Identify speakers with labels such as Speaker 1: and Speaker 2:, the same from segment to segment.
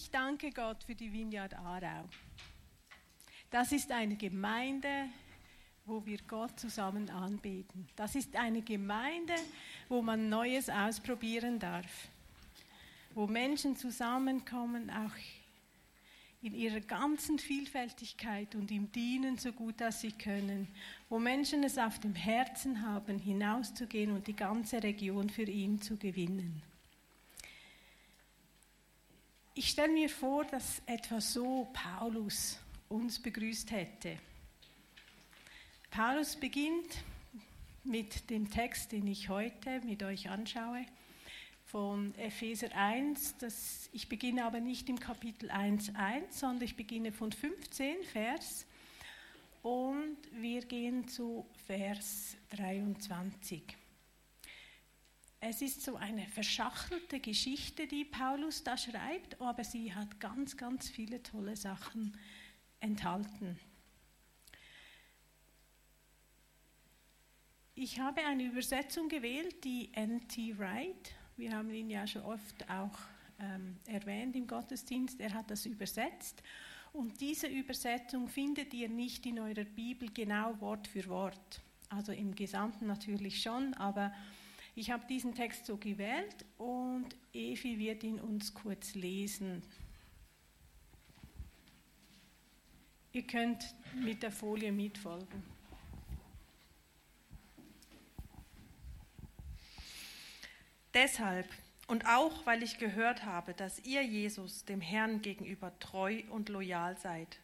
Speaker 1: Ich danke Gott für die Vineyard Aarau. Das ist eine Gemeinde, wo wir Gott zusammen anbeten. Das ist eine Gemeinde, wo man Neues ausprobieren darf, wo Menschen zusammenkommen, auch in ihrer ganzen Vielfältigkeit und im Dienen so gut als sie können, wo Menschen es auf dem Herzen haben, hinauszugehen und die ganze Region für ihn zu gewinnen. Ich stelle mir vor, dass etwa so Paulus uns begrüßt hätte. Paulus beginnt mit dem Text, den ich heute mit euch anschaue von Epheser 1. Das, ich beginne aber nicht im Kapitel 1, 1, sondern ich beginne von 15 Vers und wir gehen zu Vers 23. Es ist so eine verschachtelte Geschichte, die Paulus da schreibt, aber sie hat ganz, ganz viele tolle Sachen enthalten. Ich habe eine Übersetzung gewählt, die N.T. Wright wir haben ihn ja schon oft auch ähm, erwähnt im Gottesdienst. Er hat das übersetzt. Und diese Übersetzung findet ihr nicht in eurer Bibel genau Wort für Wort. Also im Gesamten natürlich schon, aber ich habe diesen Text so gewählt und Evi wird ihn uns kurz lesen. Ihr könnt mit der Folie mitfolgen.
Speaker 2: Deshalb und auch weil ich gehört habe, dass ihr Jesus dem Herrn gegenüber treu und loyal seid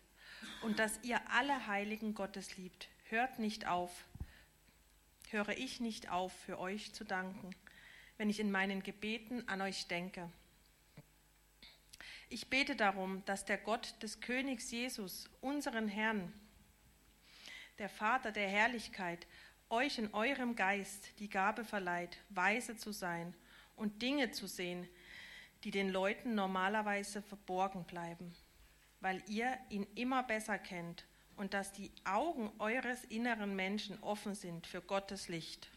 Speaker 2: und dass ihr alle Heiligen Gottes liebt, hört nicht auf, höre ich nicht auf, für euch zu danken, wenn ich in meinen Gebeten an euch denke. Ich bete darum, dass der Gott des Königs Jesus, unseren Herrn, der Vater der Herrlichkeit, euch in eurem Geist die Gabe verleiht, weise zu sein und Dinge zu sehen, die den Leuten normalerweise verborgen bleiben, weil ihr ihn immer besser kennt und dass die Augen eures inneren Menschen offen sind für Gottes Licht.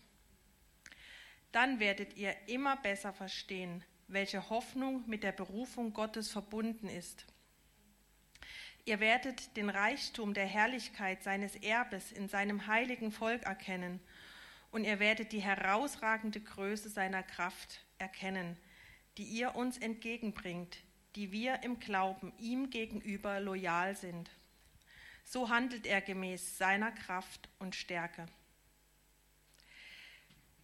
Speaker 2: Dann werdet ihr immer besser verstehen, welche Hoffnung mit der Berufung Gottes verbunden ist. Ihr werdet den Reichtum der Herrlichkeit seines Erbes in seinem heiligen Volk erkennen und ihr werdet die herausragende Größe seiner Kraft erkennen, die ihr uns entgegenbringt, die wir im Glauben ihm gegenüber loyal sind. So handelt er gemäß seiner Kraft und Stärke.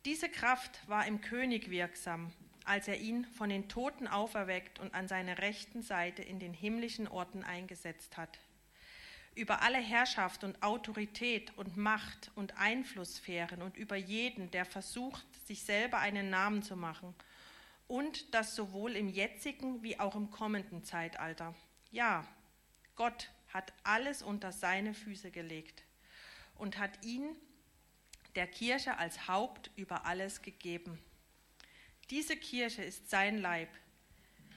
Speaker 2: Diese Kraft war im König wirksam, als er ihn von den Toten auferweckt und an seiner rechten Seite in den himmlischen Orten eingesetzt hat. Über alle Herrschaft und Autorität und Macht und Einflusssphären und über jeden, der versucht, sich selber einen Namen zu machen. Und das sowohl im jetzigen wie auch im kommenden Zeitalter. Ja, Gott hat alles unter seine Füße gelegt und hat ihn der Kirche als Haupt über alles gegeben. Diese Kirche ist sein Leib.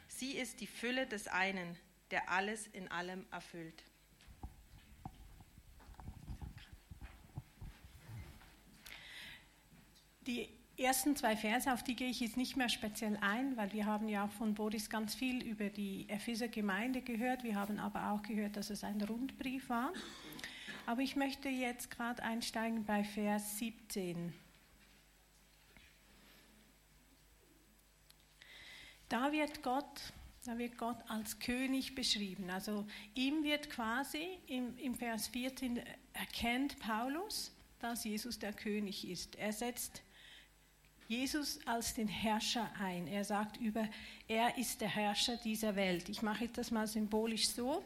Speaker 2: Sie ist die Fülle des einen, der alles in allem erfüllt.
Speaker 1: Die ersten zwei Verse, auf die gehe ich jetzt nicht mehr speziell ein, weil wir haben ja auch von Boris ganz viel über die Epheser Gemeinde gehört. Wir haben aber auch gehört, dass es ein Rundbrief war. Aber ich möchte jetzt gerade einsteigen bei Vers 17. Da wird Gott, da wird Gott als König beschrieben. Also ihm wird quasi im, im Vers 14 erkennt Paulus, dass Jesus der König ist. Er setzt Jesus als den Herrscher ein. Er sagt über, er ist der Herrscher dieser Welt. Ich mache das mal symbolisch so,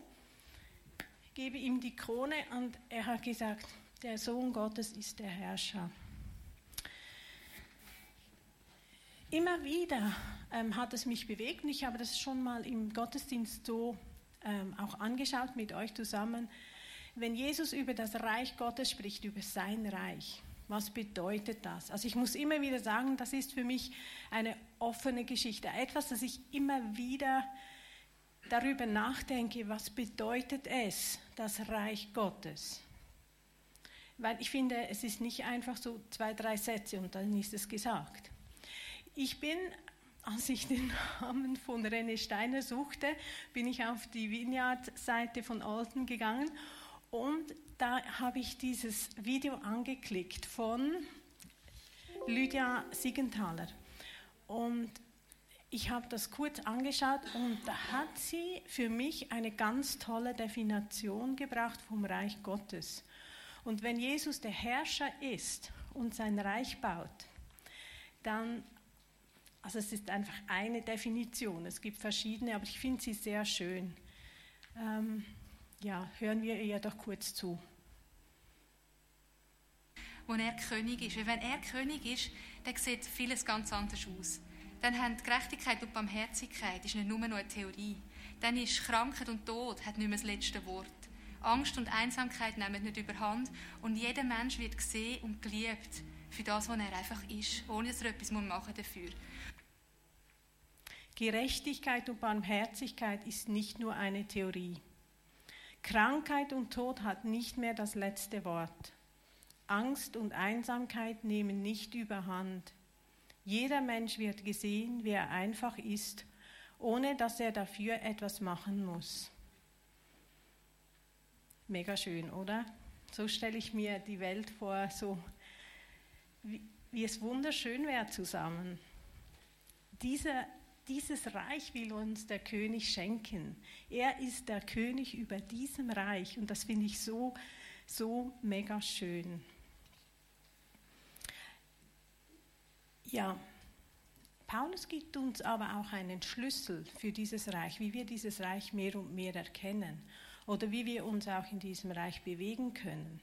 Speaker 1: gebe ihm die Krone und er hat gesagt, der Sohn Gottes ist der Herrscher. Immer wieder ähm, hat es mich bewegt und ich habe das schon mal im Gottesdienst so ähm, auch angeschaut mit euch zusammen. Wenn Jesus über das Reich Gottes spricht, über sein Reich, was bedeutet das? Also ich muss immer wieder sagen, das ist für mich eine offene Geschichte. Etwas, das ich immer wieder darüber nachdenke, was bedeutet es, das Reich Gottes? weil ich finde, es ist nicht einfach so zwei, drei Sätze und dann ist es gesagt. Ich bin, als ich den Namen von René Steiner suchte, bin ich auf die Vineyard-Seite von Alten gegangen und da habe ich dieses Video angeklickt von Lydia Siegenthaler. Und ich habe das kurz angeschaut und da hat sie für mich eine ganz tolle Definition gebracht vom Reich Gottes. Und wenn Jesus der Herrscher ist und sein Reich baut, dann, also es ist einfach eine Definition, es gibt verschiedene, aber ich finde sie sehr schön. Ähm, ja, hören wir ihr doch kurz zu.
Speaker 3: Wo er König ist. wenn er König ist, dann sieht vieles ganz anders aus dann haben Gerechtigkeit und Barmherzigkeit ist nicht nur noch eine Theorie. Dann ist Krankheit und Tod hat nicht mehr das letzte Wort. Angst und Einsamkeit nehmen nicht überhand und jeder Mensch wird gesehen und geliebt für das, was er einfach ist, ohne dass er etwas machen dafür.
Speaker 1: Gerechtigkeit und Barmherzigkeit ist nicht nur eine Theorie. Krankheit und Tod hat nicht mehr das letzte Wort. Angst und Einsamkeit nehmen nicht überhand. Jeder Mensch wird gesehen, wie er einfach ist, ohne dass er dafür etwas machen muss. Mega schön, oder? So stelle ich mir die Welt vor, so wie, wie es wunderschön wäre zusammen. Diese, dieses Reich will uns der König schenken. Er ist der König über diesem Reich und das finde ich so, so mega schön. Ja, Paulus gibt uns aber auch einen Schlüssel für dieses Reich, wie wir dieses Reich mehr und mehr erkennen oder wie wir uns auch in diesem Reich bewegen können.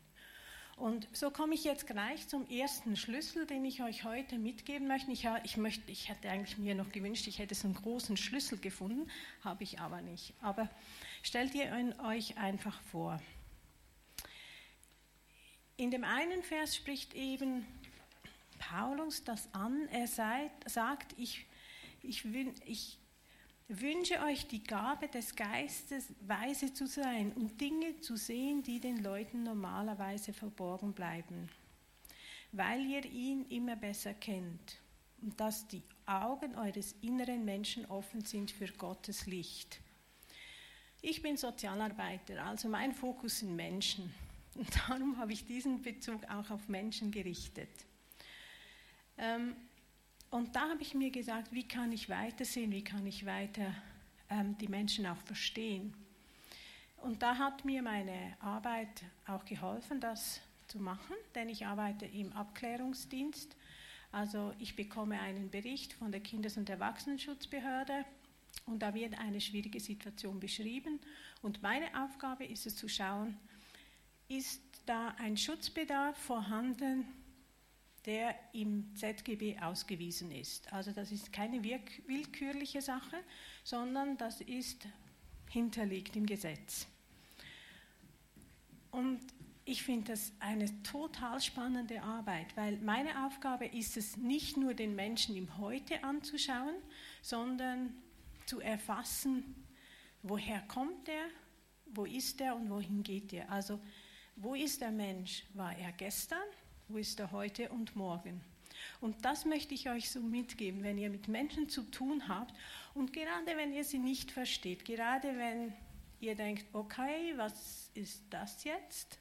Speaker 1: Und so komme ich jetzt gleich zum ersten Schlüssel, den ich euch heute mitgeben möchte. Ich, ich, möchte, ich hätte eigentlich mir noch gewünscht, ich hätte so einen großen Schlüssel gefunden, habe ich aber nicht. Aber stellt ihr euch einfach vor. In dem einen Vers spricht eben Paulus das an. Er sagt, ich, ich, ich wünsche euch die Gabe des Geistes, weise zu sein und Dinge zu sehen, die den Leuten normalerweise verborgen bleiben, weil ihr ihn immer besser kennt und dass die Augen eures inneren Menschen offen sind für Gottes Licht. Ich bin Sozialarbeiter, also mein Fokus sind Menschen. Und darum habe ich diesen Bezug auch auf Menschen gerichtet. Ähm, und da habe ich mir gesagt, wie kann ich weitersehen, wie kann ich weiter ähm, die Menschen auch verstehen. Und da hat mir meine Arbeit auch geholfen, das zu machen, denn ich arbeite im Abklärungsdienst. Also ich bekomme einen Bericht von der Kindes- und Erwachsenenschutzbehörde und da wird eine schwierige Situation beschrieben. Und meine Aufgabe ist es zu schauen, ist da ein Schutzbedarf vorhanden, der im ZGB ausgewiesen ist. Also das ist keine willkürliche Sache, sondern das ist hinterlegt im Gesetz. Und ich finde das eine total spannende Arbeit, weil meine Aufgabe ist es nicht nur den Menschen im Heute anzuschauen, sondern zu erfassen, woher kommt er, wo ist er und wohin geht er. Also wo ist der Mensch? War er gestern? Wo ist er heute und morgen? Und das möchte ich euch so mitgeben, wenn ihr mit Menschen zu tun habt und gerade wenn ihr sie nicht versteht, gerade wenn ihr denkt, okay, was ist das jetzt?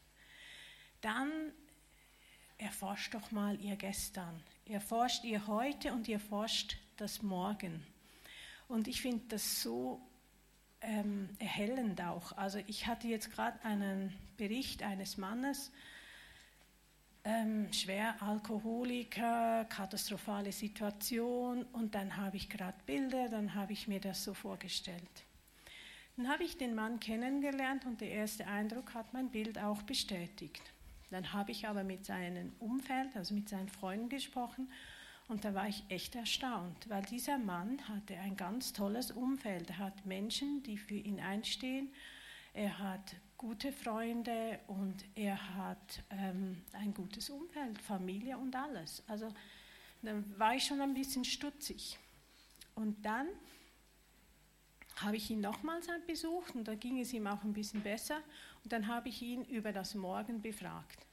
Speaker 1: Dann erforscht doch mal ihr gestern, erforscht ihr heute und ihr forscht das morgen. Und ich finde das so ähm, erhellend auch. Also ich hatte jetzt gerade einen Bericht eines Mannes, ähm, schwer Alkoholiker, katastrophale Situation und dann habe ich gerade Bilder, dann habe ich mir das so vorgestellt. Dann habe ich den Mann kennengelernt und der erste Eindruck hat mein Bild auch bestätigt. Dann habe ich aber mit seinem Umfeld, also mit seinen Freunden gesprochen und da war ich echt erstaunt, weil dieser Mann hatte ein ganz tolles Umfeld. Er hat Menschen, die für ihn einstehen. Er hat gute Freunde und er hat ähm, ein gutes Umfeld, Familie und alles. Also dann war ich schon ein bisschen stutzig. Und dann habe ich ihn nochmals besucht und da ging es ihm auch ein bisschen besser. Und dann habe ich ihn über das Morgen befragt.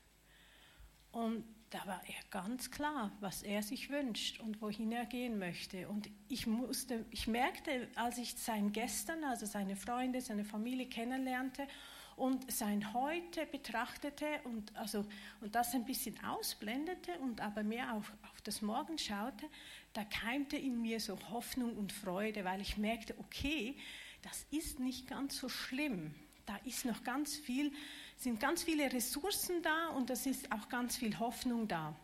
Speaker 1: Und da war er ganz klar, was er sich wünscht und wohin er gehen möchte. Und ich musste, ich merkte, als ich sein Gestern, also seine Freunde, seine Familie kennenlernte und sein Heute betrachtete und, also, und das ein bisschen ausblendete und aber mehr auf, auf das Morgen schaute, da keimte in mir so Hoffnung und Freude, weil ich merkte, okay, das ist nicht ganz so schlimm. Da ist noch ganz viel, sind ganz viele Ressourcen da und es ist auch ganz viel Hoffnung da.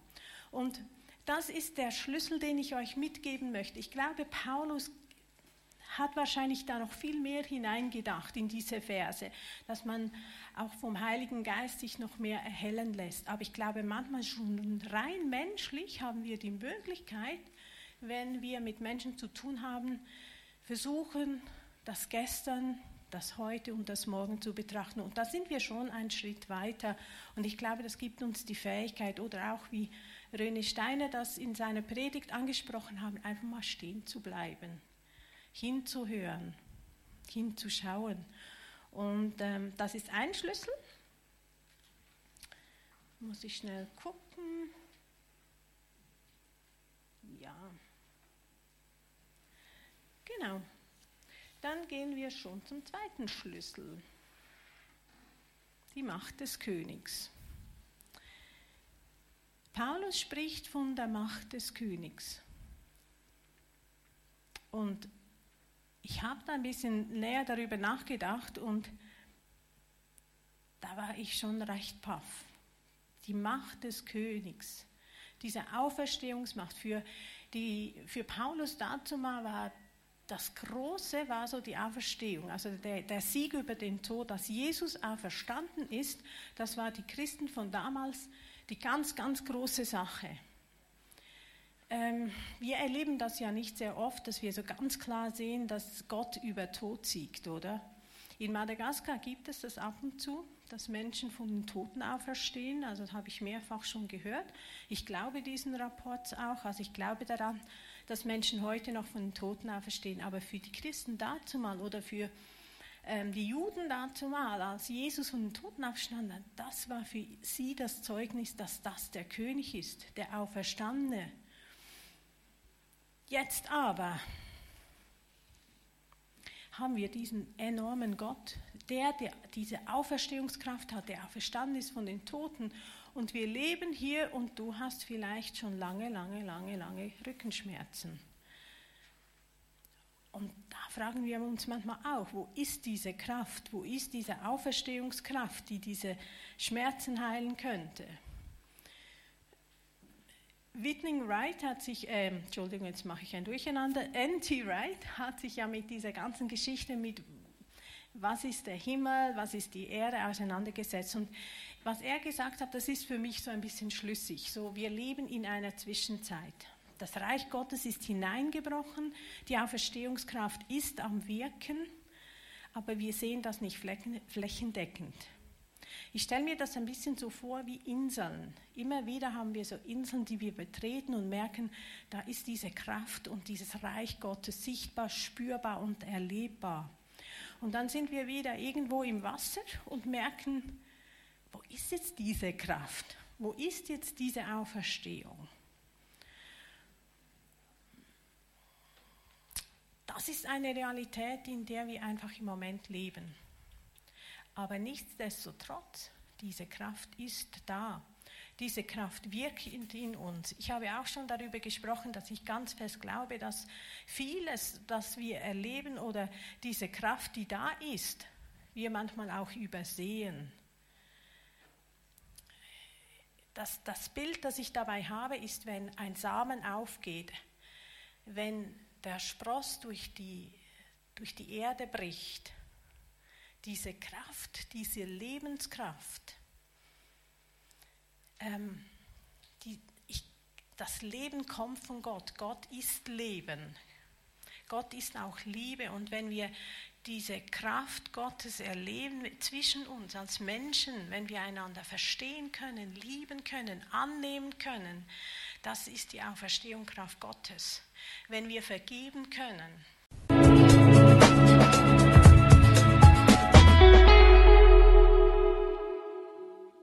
Speaker 1: Und das ist der Schlüssel, den ich euch mitgeben möchte. Ich glaube, Paulus hat wahrscheinlich da noch viel mehr hineingedacht in diese Verse, dass man auch vom Heiligen Geist sich noch mehr erhellen lässt. Aber ich glaube, manchmal schon rein menschlich haben wir die Möglichkeit, wenn wir mit Menschen zu tun haben, versuchen, das Gestern, das Heute und das Morgen zu betrachten. Und da sind wir schon einen Schritt weiter. Und ich glaube, das gibt uns die Fähigkeit, oder auch wie Röne Steiner das in seiner Predigt angesprochen haben, einfach mal stehen zu bleiben hinzuhören, hinzuschauen. Und ähm, das ist ein Schlüssel. Muss ich schnell gucken. Ja. Genau. Dann gehen wir schon zum zweiten Schlüssel. Die Macht des Königs. Paulus spricht von der Macht des Königs. Und ich habe da ein bisschen näher darüber nachgedacht und da war ich schon recht paff. Die Macht des Königs, diese Auferstehungsmacht für, die, für Paulus dazu mal war das Große war so die Auferstehung, also der, der, Sieg über den Tod, dass Jesus auferstanden ist, das war die Christen von damals die ganz, ganz große Sache. Ähm, wir erleben das ja nicht sehr oft, dass wir so ganz klar sehen, dass Gott über Tod siegt, oder? In Madagaskar gibt es das ab und zu, dass Menschen von den Toten auferstehen. Also das habe ich mehrfach schon gehört. Ich glaube diesen Rapport auch. Also ich glaube daran, dass Menschen heute noch von den Toten auferstehen. Aber für die Christen dazu mal oder für ähm, die Juden dazu mal, als Jesus von den Toten aufstand, das war für sie das Zeugnis, dass das der König ist, der Auferstandene. Jetzt aber haben wir diesen enormen Gott, der, der diese Auferstehungskraft hat, der auferstanden ist von den Toten. Und wir leben hier und du hast vielleicht schon lange, lange, lange, lange Rückenschmerzen. Und da fragen wir uns manchmal auch, wo ist diese Kraft, wo ist diese Auferstehungskraft, die diese Schmerzen heilen könnte? Whitney Wright hat sich, äh, Entschuldigung, jetzt mache ich ein Durcheinander, N.T. Wright hat sich ja mit dieser ganzen Geschichte mit was ist der Himmel, was ist die Erde auseinandergesetzt. Und was er gesagt hat, das ist für mich so ein bisschen schlüssig. So, wir leben in einer Zwischenzeit. Das Reich Gottes ist hineingebrochen, die Auferstehungskraft ist am Wirken, aber wir sehen das nicht flächendeckend. Ich stelle mir das ein bisschen so vor wie Inseln. Immer wieder haben wir so Inseln, die wir betreten und merken, da ist diese Kraft und dieses Reich Gottes sichtbar, spürbar und erlebbar. Und dann sind wir wieder irgendwo im Wasser und merken, wo ist jetzt diese Kraft? Wo ist jetzt diese Auferstehung? Das ist eine Realität, in der wir einfach im Moment leben. Aber nichtsdestotrotz, diese Kraft ist da. Diese Kraft wirkt in uns. Ich habe auch schon darüber gesprochen, dass ich ganz fest glaube, dass vieles, das wir erleben oder diese Kraft, die da ist, wir manchmal auch übersehen. Das, das Bild, das ich dabei habe, ist, wenn ein Samen aufgeht, wenn der Spross durch die, durch die Erde bricht diese Kraft, diese Lebenskraft, ähm, die, ich, das Leben kommt von Gott. Gott ist Leben. Gott ist auch Liebe. Und wenn wir diese Kraft Gottes erleben zwischen uns als Menschen, wenn wir einander verstehen können, lieben können, annehmen können, das ist die Auferstehung Kraft Gottes. Wenn wir vergeben können,